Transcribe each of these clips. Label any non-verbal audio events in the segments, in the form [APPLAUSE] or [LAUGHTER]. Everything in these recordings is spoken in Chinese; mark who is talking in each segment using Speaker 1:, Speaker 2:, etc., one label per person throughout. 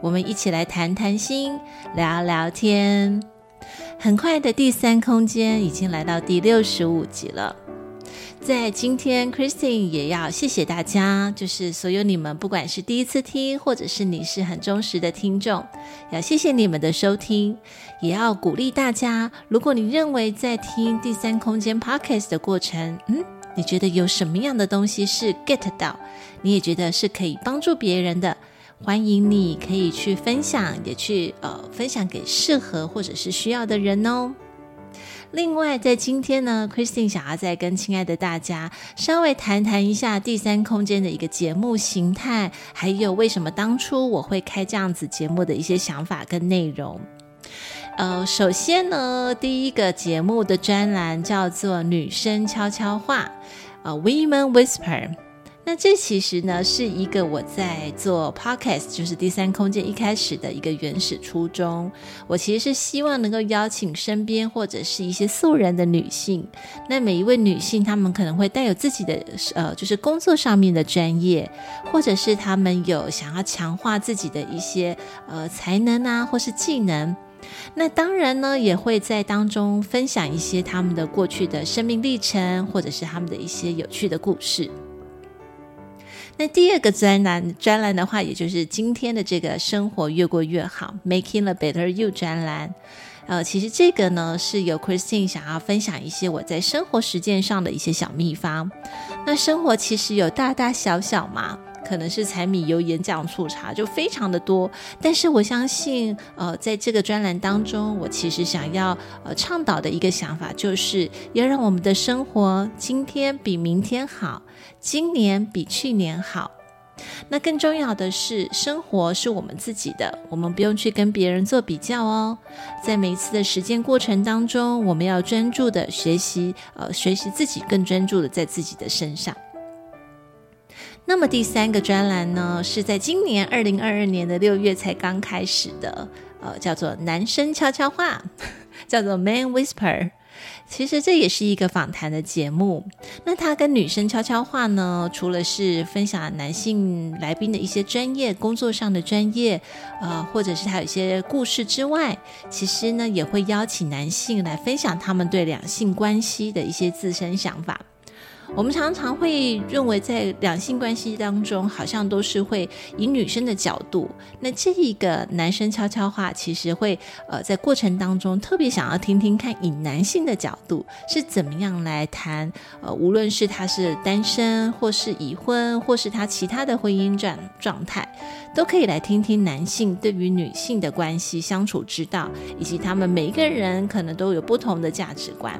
Speaker 1: 我们一起来谈谈心，聊聊天。很快的，第三空间已经来到第六十五集了。在今天，Christine 也要谢谢大家，就是所有你们，不管是第一次听，或者是你是很忠实的听众，要谢谢你们的收听，也要鼓励大家，如果你认为在听第三空间 Podcast 的过程，嗯，你觉得有什么样的东西是 get 到，你也觉得是可以帮助别人的，欢迎你可以去分享，也去呃分享给适合或者是需要的人哦。另外，在今天呢，Christine 想要再跟亲爱的大家稍微谈谈一下第三空间的一个节目形态，还有为什么当初我会开这样子节目的一些想法跟内容。呃，首先呢，第一个节目的专栏叫做《女生悄悄话》，呃，Women Whisper。那这其实呢是一个我在做 podcast，就是第三空间一开始的一个原始初衷。我其实是希望能够邀请身边或者是一些素人的女性。那每一位女性，她们可能会带有自己的呃，就是工作上面的专业，或者是她们有想要强化自己的一些呃才能啊，或是技能。那当然呢，也会在当中分享一些他们的过去的生命历程，或者是他们的一些有趣的故事。那第二个专栏专栏的话，也就是今天的这个生活越过越好，Making a Better You 专栏。呃，其实这个呢是由 Christine 想要分享一些我在生活实践上的一些小秘方。那生活其实有大大小小嘛。可能是柴米油盐酱醋茶就非常的多，但是我相信，呃，在这个专栏当中，我其实想要呃倡导的一个想法，就是要让我们的生活今天比明天好，今年比去年好。那更重要的是，生活是我们自己的，我们不用去跟别人做比较哦。在每一次的实践过程当中，我们要专注的学习，呃，学习自己更专注的在自己的身上。那么第三个专栏呢，是在今年二零二二年的六月才刚开始的，呃，叫做“男生悄悄话”，[LAUGHS] 叫做 “Man Whisper”。其实这也是一个访谈的节目。那它跟女生悄悄话呢，除了是分享男性来宾的一些专业工作上的专业，呃，或者是他有一些故事之外，其实呢，也会邀请男性来分享他们对两性关系的一些自身想法。我们常常会认为，在两性关系当中，好像都是会以女生的角度。那这一个男生悄悄话，其实会呃在过程当中特别想要听听看，以男性的角度是怎么样来谈。呃，无论是他是单身，或是已婚，或是他其他的婚姻状状态，都可以来听听男性对于女性的关系相处之道，以及他们每一个人可能都有不同的价值观。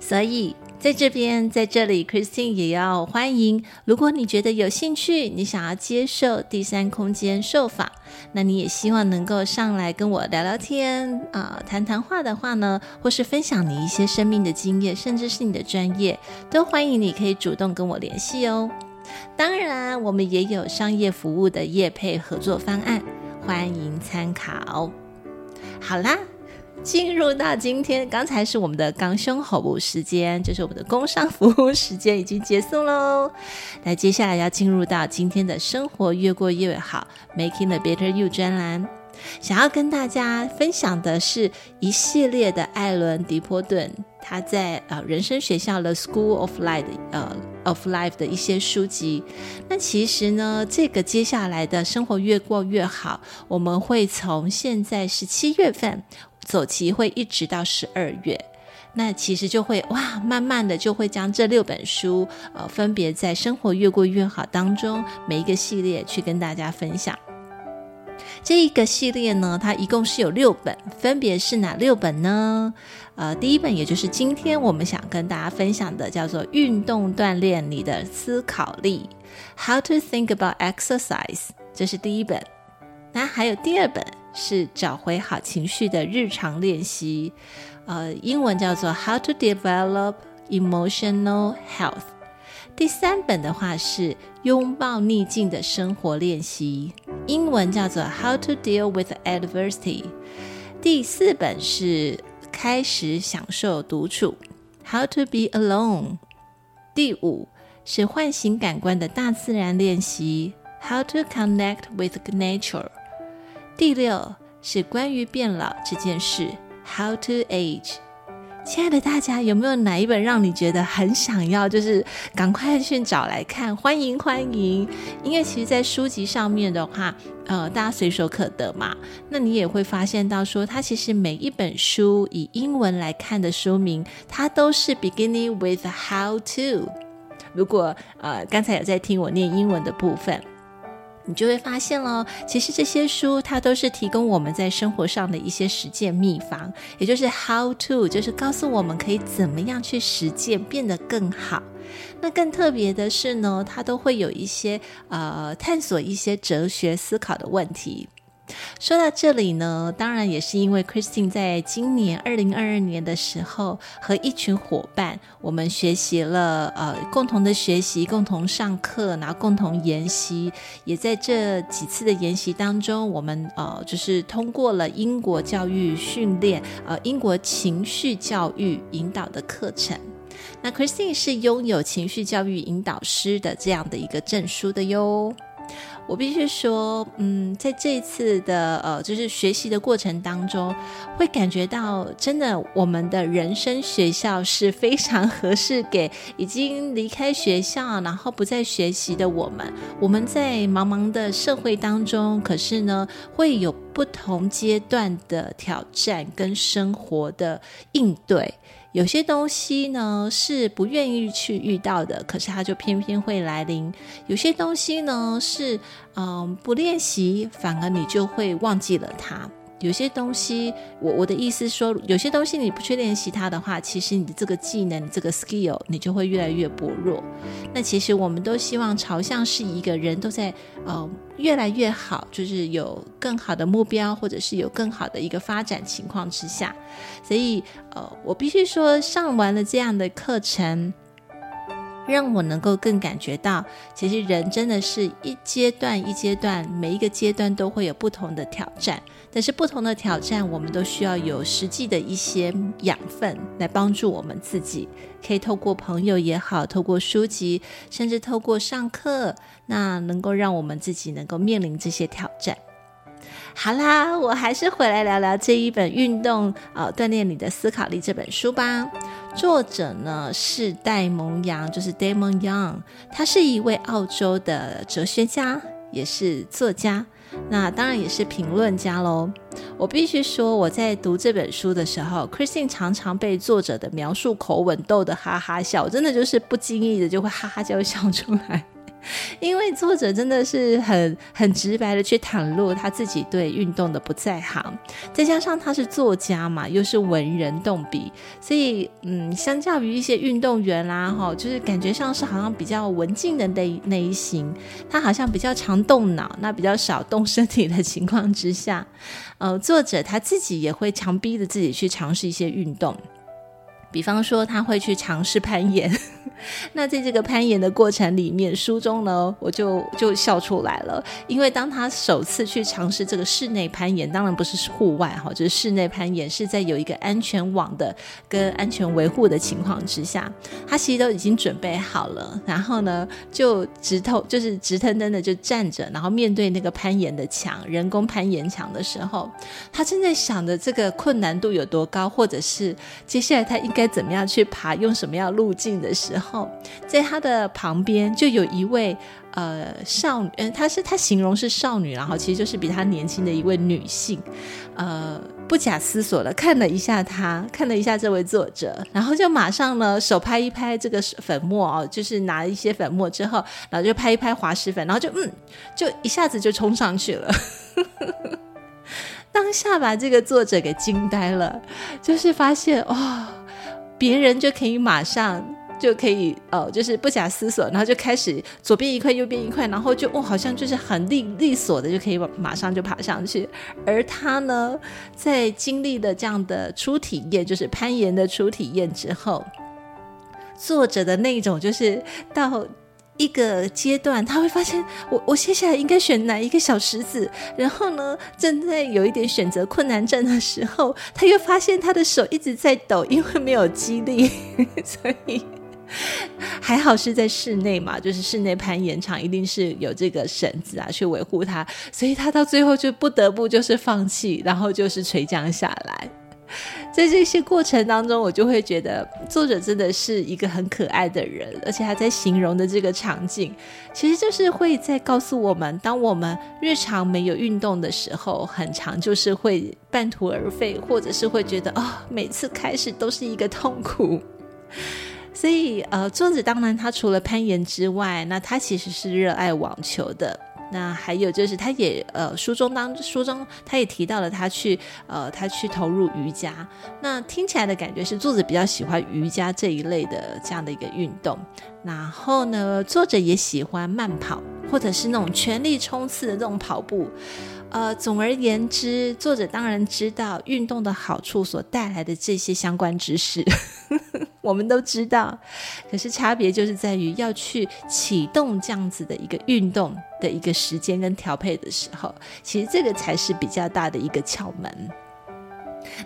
Speaker 1: 所以。在这边，在这里，Christine 也要欢迎。如果你觉得有兴趣，你想要接受第三空间受访，那你也希望能够上来跟我聊聊天啊、呃，谈谈话的话呢，或是分享你一些生命的经验，甚至是你的专业，都欢迎你可以主动跟我联系哦。当然，我们也有商业服务的业配合作方案，欢迎参考。好啦。进入到今天，刚才是我们的刚胸口部时间，就是我们的工商服务时间已经结束喽。那接下来要进入到今天的生活越过越好，Making a Better You 专栏，想要跟大家分享的是一系列的艾伦·狄波顿他在呃人生学校的 School of Life 呃 of Life 的一些书籍。那其实呢，这个接下来的生活越过越好，我们会从现在是七月份。走期会一直到十二月，那其实就会哇，慢慢的就会将这六本书，呃，分别在生活越过越好当中每一个系列去跟大家分享。这一个系列呢，它一共是有六本，分别是哪六本呢？呃，第一本也就是今天我们想跟大家分享的，叫做《运动锻炼你的思考力》，How to Think About Exercise，这是第一本。那还有第二本是找回好情绪的日常练习，呃，英文叫做《How to Develop Emotional Health》。第三本的话是拥抱逆境的生活练习，英文叫做《How to Deal with Adversity》。第四本是开始享受独处，《How to Be Alone》。第五是唤醒感官的大自然练习，《How to Connect with Nature》。第六是关于变老这件事，《How to Age》。亲爱的大家，有没有哪一本让你觉得很想要，就是赶快去找来看？欢迎欢迎！因为其实，在书籍上面的话，呃，大家随手可得嘛。那你也会发现到说，它其实每一本书以英文来看的书名，它都是 beginning with how to。如果呃刚才有在听我念英文的部分。你就会发现喽，其实这些书它都是提供我们在生活上的一些实践秘方，也就是 how to，就是告诉我们可以怎么样去实践变得更好。那更特别的是呢，它都会有一些呃探索一些哲学思考的问题。说到这里呢，当然也是因为 Christine 在今年二零二二年的时候，和一群伙伴，我们学习了呃共同的学习，共同上课，然后共同研习，也在这几次的研习当中，我们呃就是通过了英国教育训练，呃英国情绪教育引导的课程。那 Christine 是拥有情绪教育引导师的这样的一个证书的哟。我必须说，嗯，在这次的呃，就是学习的过程当中，会感觉到真的，我们的人生学校是非常合适给已经离开学校，然后不再学习的我们。我们在茫茫的社会当中，可是呢，会有不同阶段的挑战跟生活的应对。有些东西呢是不愿意去遇到的，可是它就偏偏会来临。有些东西呢是嗯不练习，反而你就会忘记了它。有些东西，我我的意思说，有些东西你不去练习它的话，其实你的这个技能，这个 skill，你就会越来越薄弱。那其实我们都希望朝向是一个人都在呃越来越好，就是有更好的目标，或者是有更好的一个发展情况之下。所以呃，我必须说，上完了这样的课程。让我能够更感觉到，其实人真的是一阶段一阶段，每一个阶段都会有不同的挑战。但是不同的挑战，我们都需要有实际的一些养分来帮助我们自己。可以透过朋友也好，透过书籍，甚至透过上课，那能够让我们自己能够面临这些挑战。好啦，我还是回来聊聊这一本《运动呃锻炼你的思考力》这本书吧。作者呢是戴蒙杨，就是 Damon Young，他是一位澳洲的哲学家，也是作家，那当然也是评论家喽。我必须说，我在读这本书的时候，Christine 常常被作者的描述口吻逗得哈哈笑，真的就是不经意的就会哈哈就会笑出来。因为作者真的是很很直白的去袒露他自己对运动的不在行，再加上他是作家嘛，又是文人动笔，所以嗯，相较于一些运动员啦，哈，就是感觉上是好像比较文静的那那一型，他好像比较常动脑，那比较少动身体的情况之下，呃，作者他自己也会强逼着自己去尝试一些运动。比方说，他会去尝试攀岩。那在这个攀岩的过程里面，书中呢，我就就笑出来了。因为当他首次去尝试这个室内攀岩，当然不是户外哈，就是室内攀岩，是在有一个安全网的跟安全维护的情况之下，他其实都已经准备好了。然后呢，就直头就是直腾腾的就站着，然后面对那个攀岩的墙，人工攀岩墙的时候，他正在想着这个困难度有多高，或者是接下来他应。该怎么样去爬，用什么样路径的时候，在他的旁边就有一位呃少女，嗯，她是她形容是少女，然后其实就是比她年轻的一位女性，呃，不假思索的看了一下她，看了一下这位作者，然后就马上呢手拍一拍这个粉末哦，就是拿一些粉末之后，然后就拍一拍滑石粉，然后就嗯，就一下子就冲上去了。[LAUGHS] 当下把这个作者给惊呆了，就是发现。哦别人就可以马上就可以呃，就是不假思索，然后就开始左边一块，右边一块，然后就哦，好像就是很利利索的就可以马上就爬上去。而他呢，在经历了这样的初体验，就是攀岩的初体验之后，作者的那种就是到。一个阶段，他会发现我我接下来应该选哪一个小石子，然后呢，正在有一点选择困难症的时候，他又发现他的手一直在抖，因为没有肌力，[LAUGHS] 所以 [LAUGHS] 还好是在室内嘛，就是室内攀岩场一定是有这个绳子啊去维护他，所以他到最后就不得不就是放弃，然后就是垂降下来。在这些过程当中，我就会觉得作者真的是一个很可爱的人，而且他在形容的这个场景，其实就是会在告诉我们，当我们日常没有运动的时候，很长就是会半途而废，或者是会觉得哦，每次开始都是一个痛苦。所以，呃，作者当然他除了攀岩之外，那他其实是热爱网球的。那还有就是，他也呃，书中当书中他也提到了他去呃，他去投入瑜伽。那听起来的感觉是作者比较喜欢瑜伽这一类的这样的一个运动。然后呢，作者也喜欢慢跑，或者是那种全力冲刺的这种跑步。呃，总而言之，作者当然知道运动的好处所带来的这些相关知识，[LAUGHS] 我们都知道。可是差别就是在于要去启动这样子的一个运动的一个时间跟调配的时候，其实这个才是比较大的一个窍门。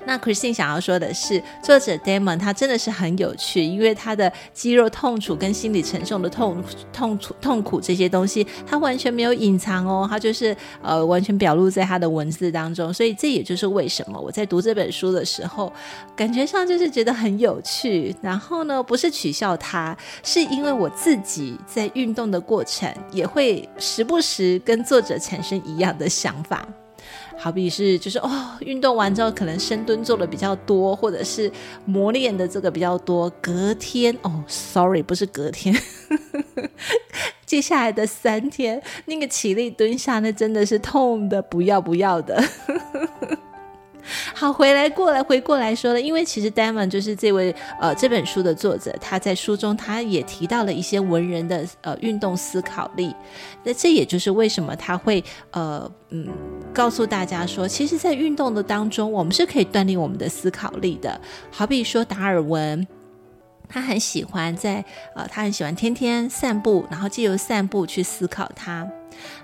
Speaker 1: 那 Christine 想要说的是，作者 Damon 他真的是很有趣，因为他的肌肉痛楚跟心理承受的痛痛楚痛苦这些东西，他完全没有隐藏哦，他就是呃完全表露在他的文字当中。所以这也就是为什么我在读这本书的时候，感觉上就是觉得很有趣。然后呢，不是取笑他，是因为我自己在运动的过程也会时不时跟作者产生一样的想法。好比是就是哦，运动完之后可能深蹲做的比较多，或者是磨练的这个比较多，隔天哦，sorry，不是隔天，[LAUGHS] 接下来的三天那个起立蹲下，那真的是痛的不要不要的。好，回来过来回过来说了，因为其实戴蒙就是这位呃这本书的作者，他在书中他也提到了一些文人的呃运动思考力，那这也就是为什么他会呃嗯告诉大家说，其实，在运动的当中，我们是可以锻炼我们的思考力的。好比说达尔文，他很喜欢在呃他很喜欢天天散步，然后借由散步去思考他。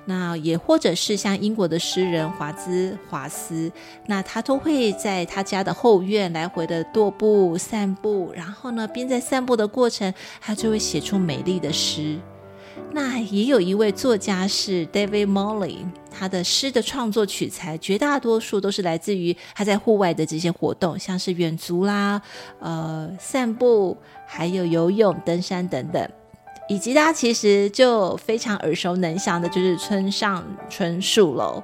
Speaker 1: 那也或者是像英国的诗人华兹华斯，那他都会在他家的后院来回的踱步散步，然后呢，边在散步的过程，他就会写出美丽的诗。那也有一位作家是 David Morley，他的诗的创作取材绝大多数都是来自于他在户外的这些活动，像是远足啦、呃散步，还有游泳、登山等等。以及大家其实就非常耳熟能详的，就是村上春树喽。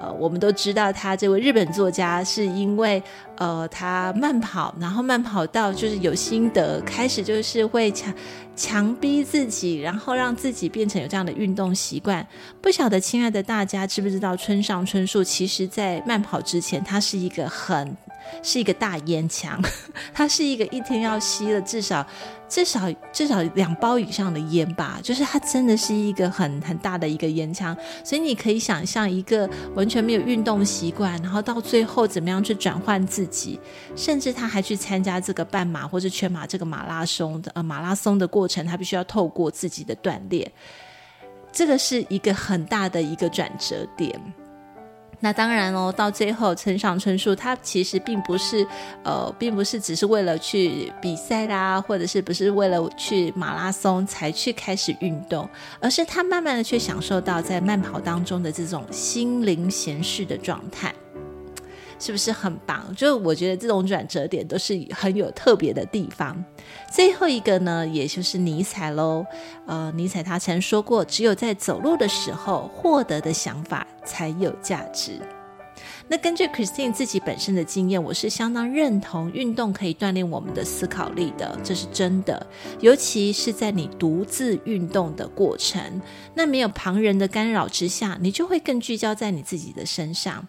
Speaker 1: 呃，我们都知道他这位日本作家是因为呃他慢跑，然后慢跑到就是有心得，开始就是会强强逼自己，然后让自己变成有这样的运动习惯。不晓得亲爱的大家知不知道，村上春树其实在慢跑之前，他是一个很。是一个大烟枪，[LAUGHS] 他是一个一天要吸了至少至少至少两包以上的烟吧，就是他真的是一个很很大的一个烟枪，所以你可以想象一个完全没有运动习惯，然后到最后怎么样去转换自己，甚至他还去参加这个半马或者全马这个马拉松的呃马拉松的过程，他必须要透过自己的锻炼，这个是一个很大的一个转折点。那当然哦，到最后，村上春树他其实并不是，呃，并不是只是为了去比赛啦，或者是不是为了去马拉松才去开始运动，而是他慢慢的去享受到在慢跑当中的这种心灵闲适的状态。是不是很棒？就我觉得这种转折点都是很有特别的地方。最后一个呢，也就是尼采喽。呃，尼采他曾说过，只有在走路的时候获得的想法才有价值。那根据 Christine 自己本身的经验，我是相当认同运动可以锻炼我们的思考力的，这是真的。尤其是在你独自运动的过程，那没有旁人的干扰之下，你就会更聚焦在你自己的身上。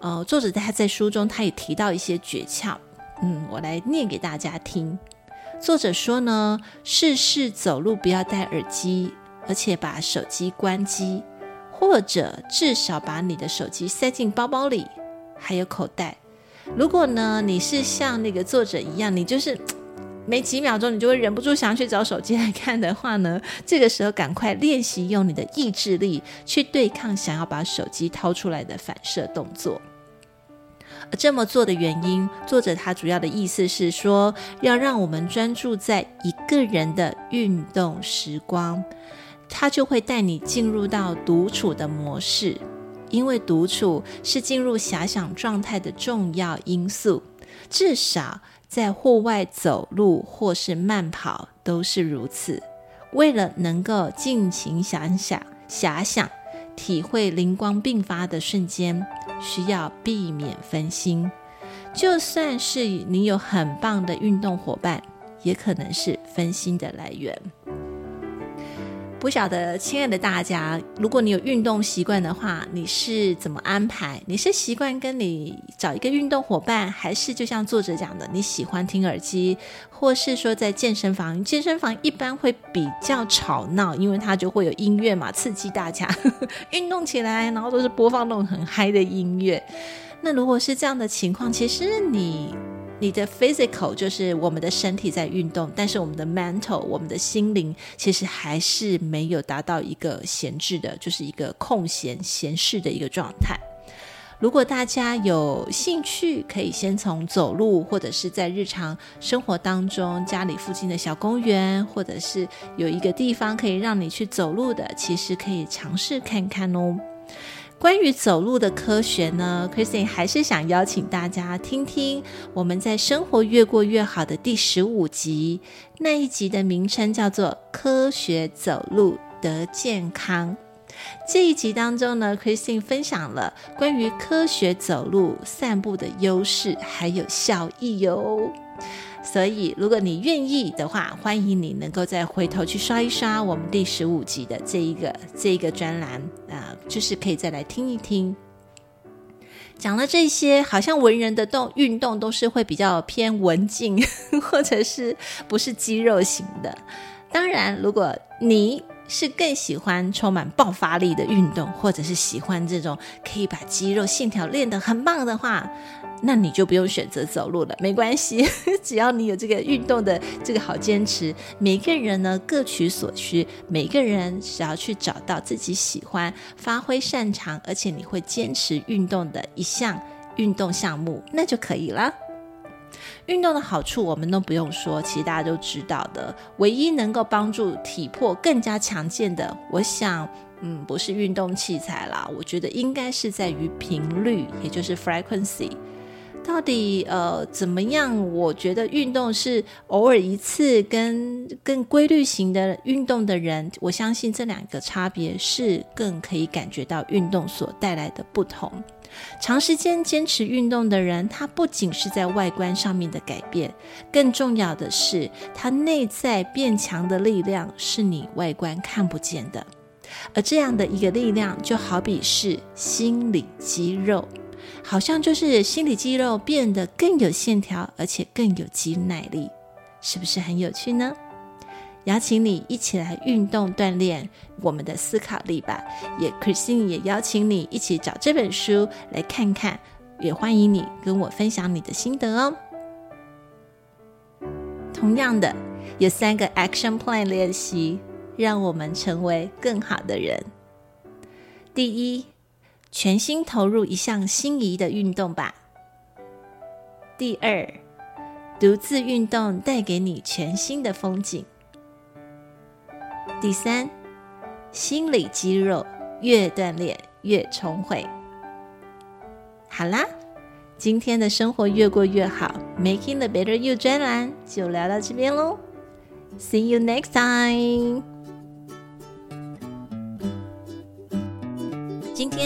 Speaker 1: 呃，作者他在书中他也提到一些诀窍，嗯，我来念给大家听。作者说呢，事事走路不要戴耳机，而且把手机关机，或者至少把你的手机塞进包包里，还有口袋。如果呢，你是像那个作者一样，你就是没几秒钟，你就会忍不住想要去找手机来看的话呢，这个时候赶快练习用你的意志力去对抗想要把手机掏出来的反射动作。这么做的原因，作者他主要的意思是说，要让我们专注在一个人的运动时光，他就会带你进入到独处的模式，因为独处是进入遐想状态的重要因素，至少在户外走路或是慢跑都是如此。为了能够尽情想想、遐想。体会灵光迸发的瞬间，需要避免分心。就算是你有很棒的运动伙伴，也可能是分心的来源。不晓得，亲爱的大家，如果你有运动习惯的话，你是怎么安排？你是习惯跟你找一个运动伙伴，还是就像作者讲的，你喜欢听耳机，或是说在健身房？健身房一般会比较吵闹，因为它就会有音乐嘛，刺激大家 [LAUGHS] 运动起来，然后都是播放那种很嗨的音乐。那如果是这样的情况，其实你。你的 physical 就是我们的身体在运动，但是我们的 mental，我们的心灵其实还是没有达到一个闲置的，就是一个空闲闲适的一个状态。如果大家有兴趣，可以先从走路，或者是在日常生活当中家里附近的小公园，或者是有一个地方可以让你去走路的，其实可以尝试看看哦。关于走路的科学呢，Christine 还是想邀请大家听听我们在《生活越过越好》的第十五集，那一集的名称叫做“科学走路得健康”。这一集当中呢，Christine 分享了关于科学走路散步的优势还有效益哟。所以，如果你愿意的话，欢迎你能够再回头去刷一刷我们第十五集的这一个这一个专栏啊、就是可以再来听一听。讲了这些，好像文人的动运动都是会比较偏文静，[LAUGHS] 或者是不是肌肉型的。当然，如果你是更喜欢充满爆发力的运动，或者是喜欢这种可以把肌肉线条练得很棒的话。那你就不用选择走路了，没关系，[LAUGHS] 只要你有这个运动的这个好坚持。每个人呢各取所需，每个人只要去找到自己喜欢、发挥擅长，而且你会坚持运动的一项运动项目，那就可以了。运动的好处我们都不用说，其实大家都知道的。唯一能够帮助体魄更加强健的，我想，嗯，不是运动器材啦，我觉得应该是在于频率，也就是 frequency。到底呃怎么样？我觉得运动是偶尔一次跟更规律型的运动的人，我相信这两个差别是更可以感觉到运动所带来的不同。长时间坚持运动的人，他不仅是在外观上面的改变，更重要的是他内在变强的力量是你外观看不见的。而这样的一个力量，就好比是心理肌肉。好像就是心理肌肉变得更有线条，而且更有肌耐力，是不是很有趣呢？邀请你一起来运动锻炼我们的思考力吧。也 Christine 也邀请你一起找这本书来看看，也欢迎你跟我分享你的心得哦。同样的，有三个 Action Plan 练习，让我们成为更好的人。第一。全心投入一项心仪的运动吧。第二，独自运动带给你全新的风景。第三，心理肌肉越锻炼越聪慧。好啦，今天的生活越过越好，Making the Better You 专栏就聊到这边喽。See you next time.